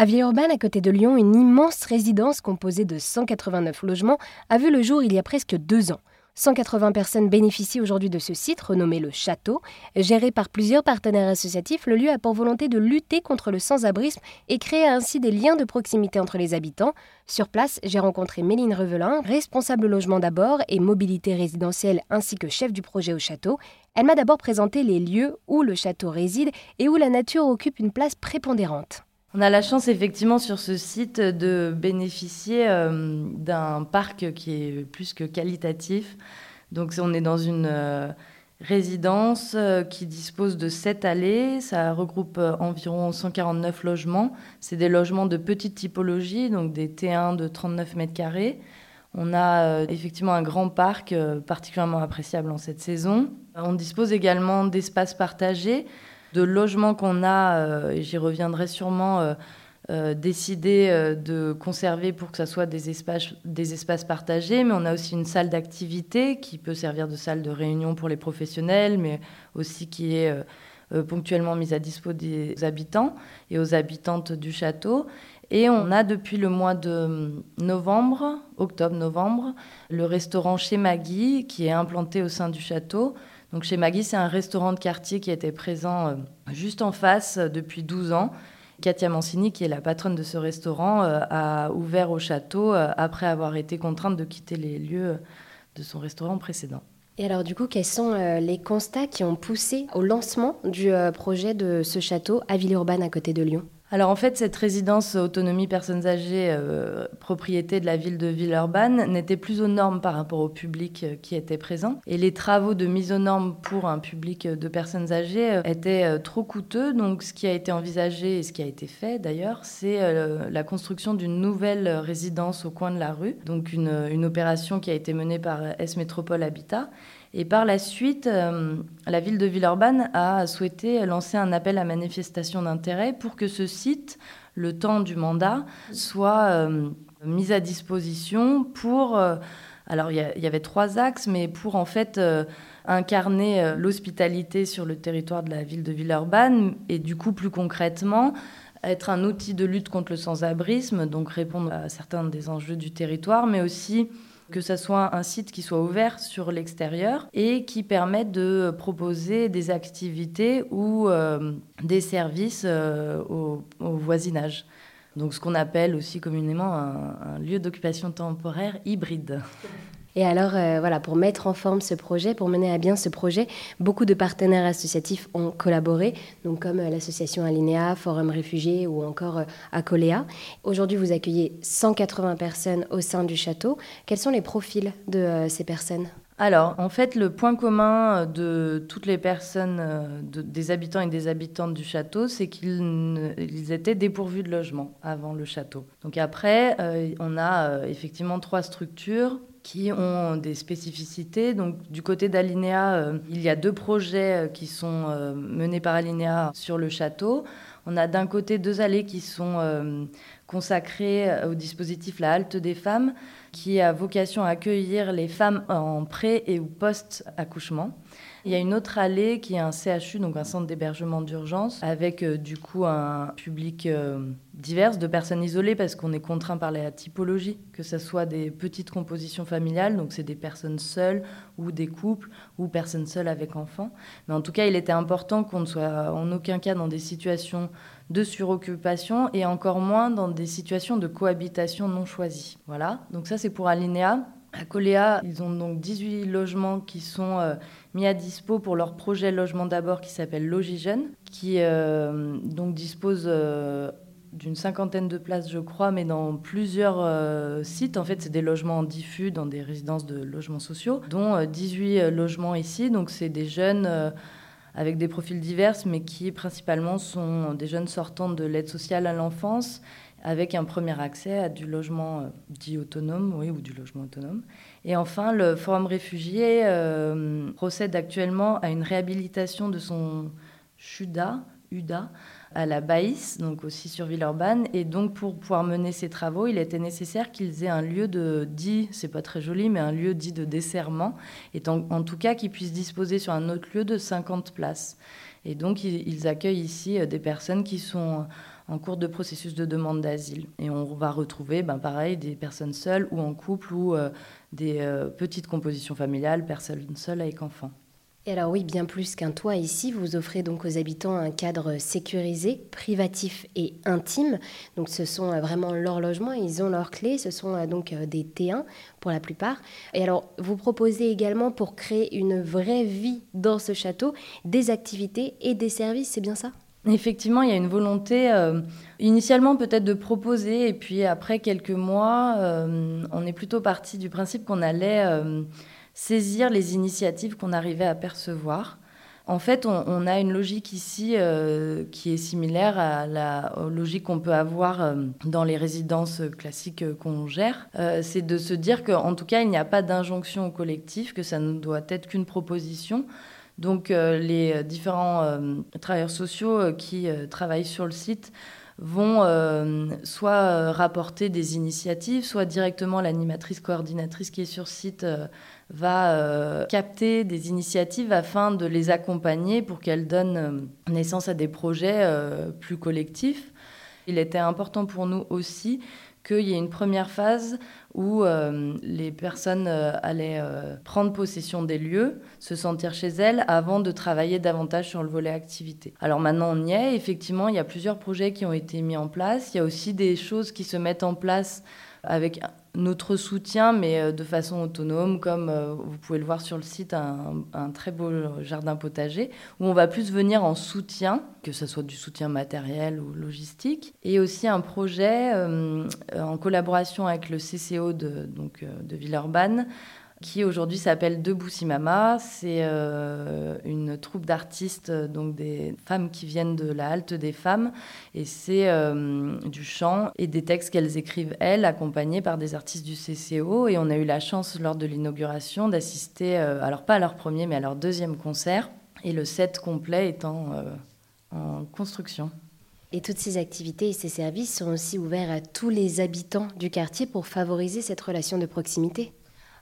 À Villeurbanne, à côté de Lyon, une immense résidence composée de 189 logements a vu le jour il y a presque deux ans. 180 personnes bénéficient aujourd'hui de ce site renommé le Château. Géré par plusieurs partenaires associatifs, le lieu a pour volonté de lutter contre le sans-abrisme et créer ainsi des liens de proximité entre les habitants. Sur place, j'ai rencontré Méline Revelin, responsable logement d'abord et mobilité résidentielle ainsi que chef du projet au château. Elle m'a d'abord présenté les lieux où le château réside et où la nature occupe une place prépondérante. On a la chance effectivement sur ce site de bénéficier euh, d'un parc qui est plus que qualitatif. Donc on est dans une euh, résidence euh, qui dispose de sept allées. Ça regroupe environ 149 logements. C'est des logements de petite typologie, donc des T1 de 39 mètres carrés. On a effectivement un grand parc particulièrement appréciable en cette saison. On dispose également d'espaces partagés de logements qu'on a, euh, et j'y reviendrai sûrement, euh, euh, décidé de conserver pour que ça soit des espaces, des espaces partagés, mais on a aussi une salle d'activité qui peut servir de salle de réunion pour les professionnels, mais aussi qui est ponctuellement mise à dispo des habitants et aux habitantes du château. Et on a depuis le mois de novembre, octobre-novembre, le restaurant chez Maggie qui est implanté au sein du château. Donc chez Maggie, c'est un restaurant de quartier qui était présent euh, juste en face euh, depuis 12 ans. Katia Mancini, qui est la patronne de ce restaurant, euh, a ouvert au château après avoir été contrainte de quitter les lieux de son restaurant précédent. Et alors du coup, quels sont les constats qui ont poussé au lancement du projet de ce château à Villeurbanne à côté de Lyon? Alors en fait, cette résidence autonomie personnes âgées, euh, propriété de la ville de Villeurbanne, n'était plus aux normes par rapport au public euh, qui était présent. Et les travaux de mise aux normes pour un public de personnes âgées euh, étaient trop coûteux. Donc ce qui a été envisagé et ce qui a été fait d'ailleurs, c'est la construction d'une nouvelle résidence au coin de la rue. Donc une, une opération qui a été menée par S Métropole Habitat et par la suite, euh, la ville de Villeurbanne a souhaité lancer un appel à manifestation d'intérêt pour que ce site, le temps du mandat, soit euh, mis à disposition pour... Euh, alors il y, avait trois axes, mais pour en fait incarner l'hospitalité sur le territoire de la ville de Villeurbanne et du coup plus concrètement être un outil de lutte contre le sans-abrisme, donc répondre à certains des enjeux du territoire, mais aussi que ce soit un site qui soit ouvert sur l'extérieur et qui permette de proposer des activités ou euh, des services euh, au, voisinage. Donc ce qu'on appelle aussi communément un lieu d'occupation temporaire hybride. Et alors, euh, voilà, pour mettre en forme ce projet, pour mener à bien ce projet, beaucoup de partenaires associatifs ont collaboré, donc comme euh, l'association Alinea, Forum Réfugiés ou encore euh, Acolea. Aujourd'hui, vous accueillez 180 personnes au sein du château. Quels sont les profils de ces personnes? Alors, en fait, le point commun de toutes les personnes, des habitants et des habitantes du château, c'est qu'ils étaient dépourvus de logement avant le château. Donc après, on a effectivement trois structures qui ont des spécificités. Donc, du côté d'Alinea, euh, il y a deux projets euh, qui sont euh, menés par Alinea sur le château. On a d'un côté deux allées qui sont consacrées au dispositif La Halte des femmes, qui a vocation à accueillir les femmes en pré et ou post-accouchement. Il y a une autre allée qui est un CHU, donc un centre d'hébergement d'urgence, avec euh, du coup un public euh, divers de personnes isolées parce qu'on est contraint par la typologie, que ce soit des petites compositions familiales, donc c'est des personnes seules ou des couples ou personnes seules avec enfants. Mais en tout cas, il était important qu'on ne soit en aucun cas dans des situations de suroccupation et encore moins dans des situations de cohabitation non choisies. Voilà, donc ça c'est pour Alinéa. À Coléa, ils ont donc 18 logements qui sont euh, mis à dispo pour leur projet logement d'abord qui s'appelle Logigène, qui euh, donc dispose euh, d'une cinquantaine de places, je crois, mais dans plusieurs sites. En fait, c'est des logements diffus dans des résidences de logements sociaux, dont 18 logements ici. Donc, c'est des jeunes avec des profils divers, mais qui principalement sont des jeunes sortant de l'aide sociale à l'enfance avec un premier accès à du logement euh, dit autonome, oui, ou du logement autonome. Et enfin, le Forum réfugié euh, procède actuellement à une réhabilitation de son CHUDA, UDA, à la Baïs, donc aussi sur Villeurbanne. Et donc, pour pouvoir mener ces travaux, il était nécessaire qu'ils aient un lieu de dit, c'est pas très joli, mais un lieu dit de desserrement, et en, tout cas qu'ils puissent disposer sur un autre lieu de 50 places. Et donc, ils, ils accueillent ici euh, des personnes qui sont en cours de processus de demande d'asile. Et on va retrouver, ben, pareil, des personnes seules ou en couple ou des petites compositions familiales, personnes seules avec enfants. Et alors oui, bien plus qu'un toit ici, vous offrez donc aux habitants un cadre sécurisé, privatif et intime. Donc ce sont euh, vraiment leurs logements, ils ont leurs clés, ce sont euh, donc euh, des T1 pour la plupart. Et alors vous proposez également pour créer une vraie vie dans ce château des activités et des services, c'est bien ça? Effectivement, il y a une volonté initialement peut-être de proposer, et puis après quelques mois, on est plutôt parti du principe qu'on allait saisir les initiatives qu'on arrivait à percevoir. En fait, on, a une logique ici euh, qui est similaire à la logique qu'on peut avoir euh, dans les résidences classiques euh, qu'on gère. c'est de se dire qu'en tout cas, il n'y a pas d'injonction au collectif, que ça ne doit être qu'une proposition. Donc, les différents travailleurs sociaux qui travaillent sur le site vont soit rapporter des initiatives, soit directement l'animatrice coordinatrice qui est sur site va euh, capter des initiatives afin de les accompagner pour qu'elles donnent euh, naissance à des projets euh, plus collectifs. Il était important pour nous aussi qu'il y ait une première phase où les personnes allaient prendre possession des lieux, se sentir chez elles avant de travailler davantage sur le volet activité. Alors maintenant on y est, effectivement il y a plusieurs projets qui ont été mis en place, il y a aussi des choses qui se mettent en place avec notre soutien, mais euh, de façon autonome, comme euh, vous pouvez le voir sur le site, un, très beau jardin potager, où on va plus venir en soutien, que ce soit du soutien matériel ou logistique, et aussi un projet euh, en collaboration avec le CCO de, donc, de Villeurbanne, qui aujourd'hui s'appelle Debout Simama. C'est euh, une troupe d'artistes, donc des femmes qui viennent de la halte des femmes, et c'est euh, du chant et des textes qu'elles écrivent elles, accompagnées par des artistes du CCO. Et on a eu la chance lors de l'inauguration d'assister, euh, alors pas à leur premier, mais à leur deuxième concert, et le set complet étant en construction. Et toutes ces activités et ces services sont aussi ouverts à tous les habitants du quartier pour favoriser cette relation de proximité.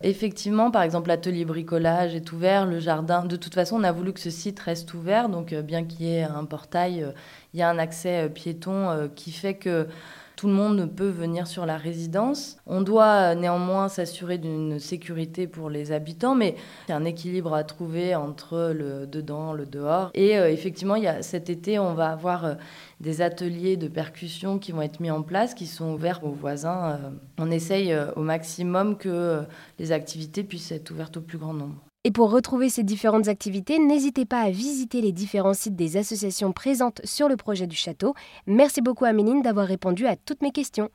Effectivement, par exemple, l'atelier bricolage est ouvert, le jardin. De toute façon, on a voulu que ce site reste ouvert. Donc, euh, bien qu'il y ait un portail, euh, il y a un accès euh, piéton qui fait que tout le monde peut venir sur la résidence. On doit néanmoins s'assurer d'une sécurité pour les habitants, mais il y a un équilibre à trouver entre le dedans, le dehors. Et euh, effectivement, il y a, cet été, on va avoir euh, des ateliers de percussion qui vont être mis en place, qui sont ouverts aux voisins. Euh, on essaye au maximum que les activités puissent être ouvertes au plus grand nombre. Et pour retrouver ces différentes activités, n'hésitez pas à visiter les différents sites des associations présentes sur le projet du château. Merci beaucoup à Méline d'avoir répondu à toutes mes questions.